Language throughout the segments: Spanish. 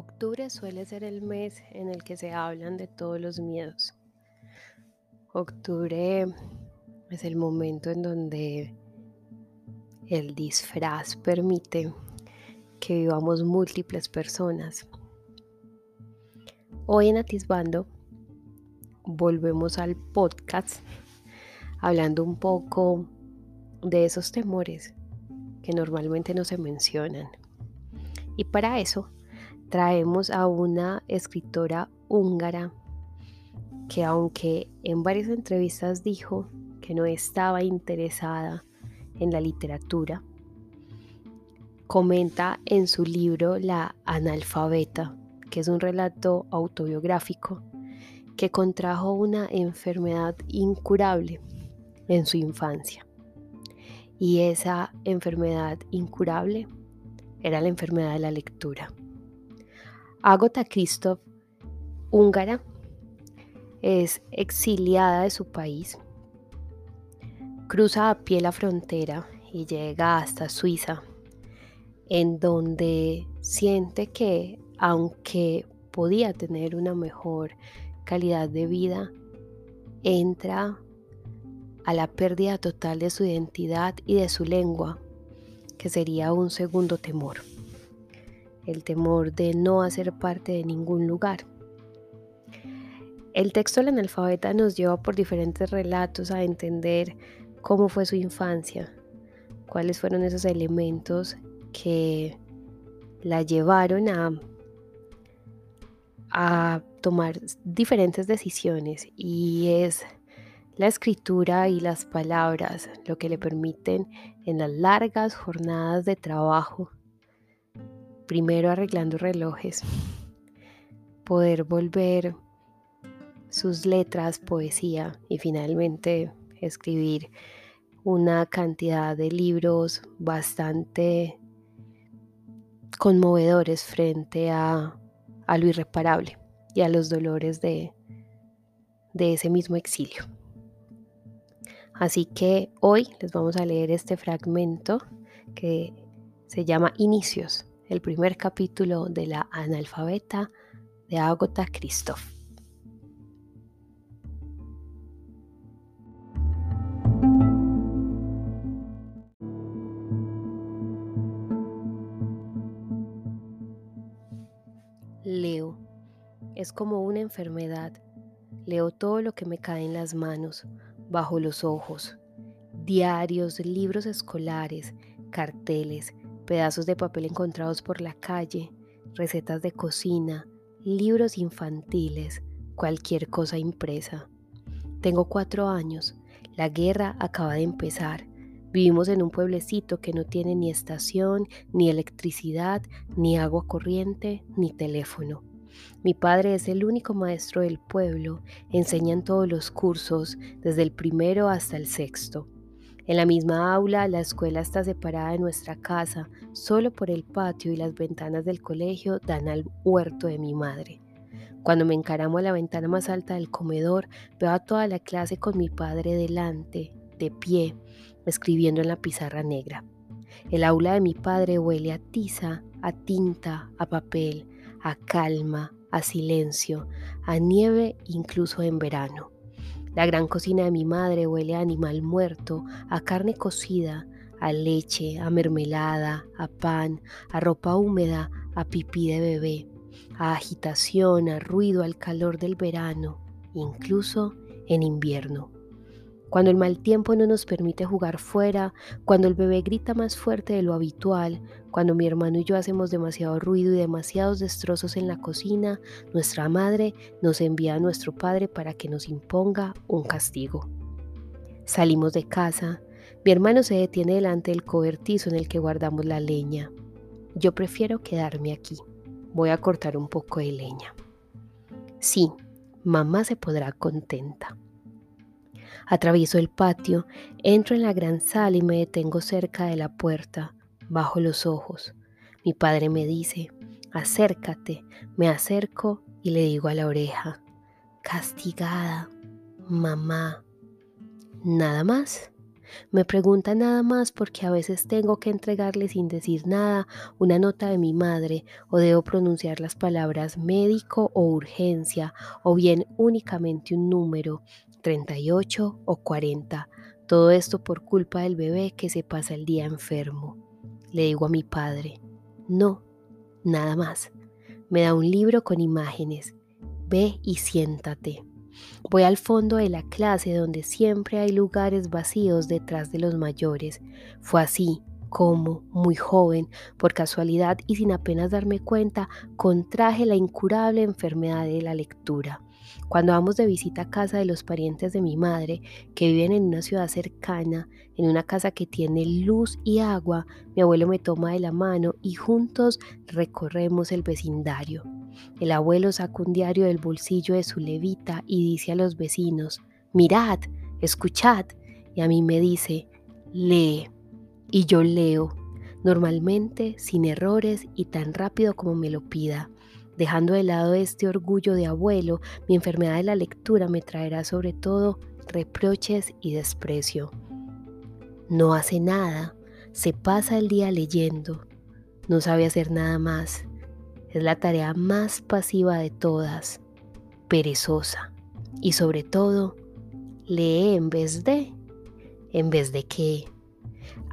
Octubre suele ser el mes en el que se hablan de todos los miedos. Octubre es el momento en donde el disfraz permite que vivamos múltiples personas. Hoy en Atisbando volvemos al podcast hablando un poco de esos temores que normalmente no se mencionan. Y para eso traemos a una escritora húngara que aunque en varias entrevistas dijo que no estaba interesada en la literatura, comenta en su libro La analfabeta, que es un relato autobiográfico, que contrajo una enfermedad incurable en su infancia. Y esa enfermedad incurable era la enfermedad de la lectura. Agota Christoph, húngara, es exiliada de su país, cruza a pie la frontera y llega hasta Suiza, en donde siente que aunque podía tener una mejor calidad de vida, entra a la pérdida total de su identidad y de su lengua, que sería un segundo temor el temor de no hacer parte de ningún lugar. El texto del analfabeta nos lleva por diferentes relatos a entender cómo fue su infancia, cuáles fueron esos elementos que la llevaron a, a tomar diferentes decisiones y es la escritura y las palabras lo que le permiten en las largas jornadas de trabajo primero arreglando relojes, poder volver sus letras, poesía y finalmente escribir una cantidad de libros bastante conmovedores frente a, lo irreparable y a los dolores de, de ese mismo exilio. Así que hoy les vamos a leer este fragmento que se llama Inicios el primer capítulo de la analfabeta de Agota Christoph. Leo. Es como una enfermedad. Leo todo lo que me cae en las manos, bajo los ojos. Diarios, libros escolares, carteles, pedazos de papel encontrados por la calle, recetas de cocina, libros infantiles, cualquier cosa impresa. Tengo cuatro años, la guerra acaba de empezar. Vivimos en un pueblecito que no tiene ni estación, ni electricidad, ni agua corriente, ni teléfono. Mi padre es el único maestro del pueblo, enseñan todos los cursos, desde el primero hasta el sexto. En la misma aula, la escuela está separada de nuestra casa, solo por el patio y las ventanas del colegio dan al huerto de mi madre. Cuando me encaramo a la ventana más alta del comedor, veo a toda la clase con mi padre delante, de pie, escribiendo en la pizarra negra. El aula de mi padre huele a tiza, a tinta, a papel, a calma, a silencio, a nieve incluso en verano. La gran cocina de mi madre huele a animal muerto, a carne cocida, a leche, a mermelada, a pan, a ropa húmeda, a pipí de bebé, a agitación, a ruido, al calor del verano, incluso en invierno cuando el mal tiempo no nos permite jugar fuera, cuando el bebé grita más fuerte de lo habitual, cuando mi hermano y yo hacemos demasiado ruido y demasiados destrozos en la cocina, nuestra madre nos envía a nuestro padre para que nos imponga un castigo. Salimos de casa, mi hermano se detiene delante del cobertizo en el que guardamos la leña. Yo prefiero quedarme aquí. Voy a cortar un poco de leña. Sí, mamá se podrá contenta. Atravieso el patio, entro en la gran sala y me detengo cerca de la puerta, bajo los ojos. Mi padre me dice, acércate, me acerco y le digo a la oreja, castigada, mamá. Nada más. Me pregunta nada más porque a veces tengo que entregarle sin decir nada una nota de mi madre o debo pronunciar las palabras médico o urgencia o bien únicamente un número, 38 o 40. Todo esto por culpa del bebé que se pasa el día enfermo. Le digo a mi padre, no, nada más. Me da un libro con imágenes. Ve y siéntate. Voy al fondo de la clase donde siempre hay lugares vacíos detrás de los mayores. Fue así como, muy joven, por casualidad y sin apenas darme cuenta, contraje la incurable enfermedad de la lectura. Cuando vamos de visita a casa de los parientes de mi madre, que viven en una ciudad cercana, en una casa que tiene luz y agua, mi abuelo me toma de la mano y juntos recorremos el vecindario. El abuelo saca un diario del bolsillo de su levita y dice a los vecinos, mirad, escuchad, y a mí me dice, lee. Y yo leo, normalmente sin errores y tan rápido como me lo pida. Dejando de lado este orgullo de abuelo, mi enfermedad de la lectura me traerá sobre todo reproches y desprecio. No hace nada, se pasa el día leyendo, no sabe hacer nada más. Es la tarea más pasiva de todas, perezosa y sobre todo, lee en vez de, en vez de qué.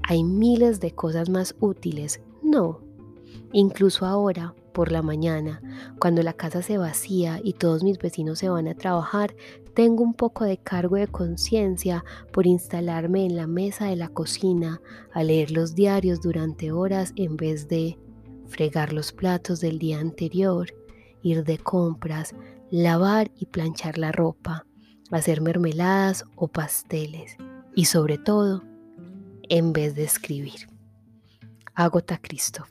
Hay miles de cosas más útiles, no. Incluso ahora, por la mañana, cuando la casa se vacía y todos mis vecinos se van a trabajar, tengo un poco de cargo de conciencia por instalarme en la mesa de la cocina a leer los diarios durante horas en vez de fregar los platos del día anterior, ir de compras, lavar y planchar la ropa, hacer mermeladas o pasteles y sobre todo, en vez de escribir. Agota Cristo.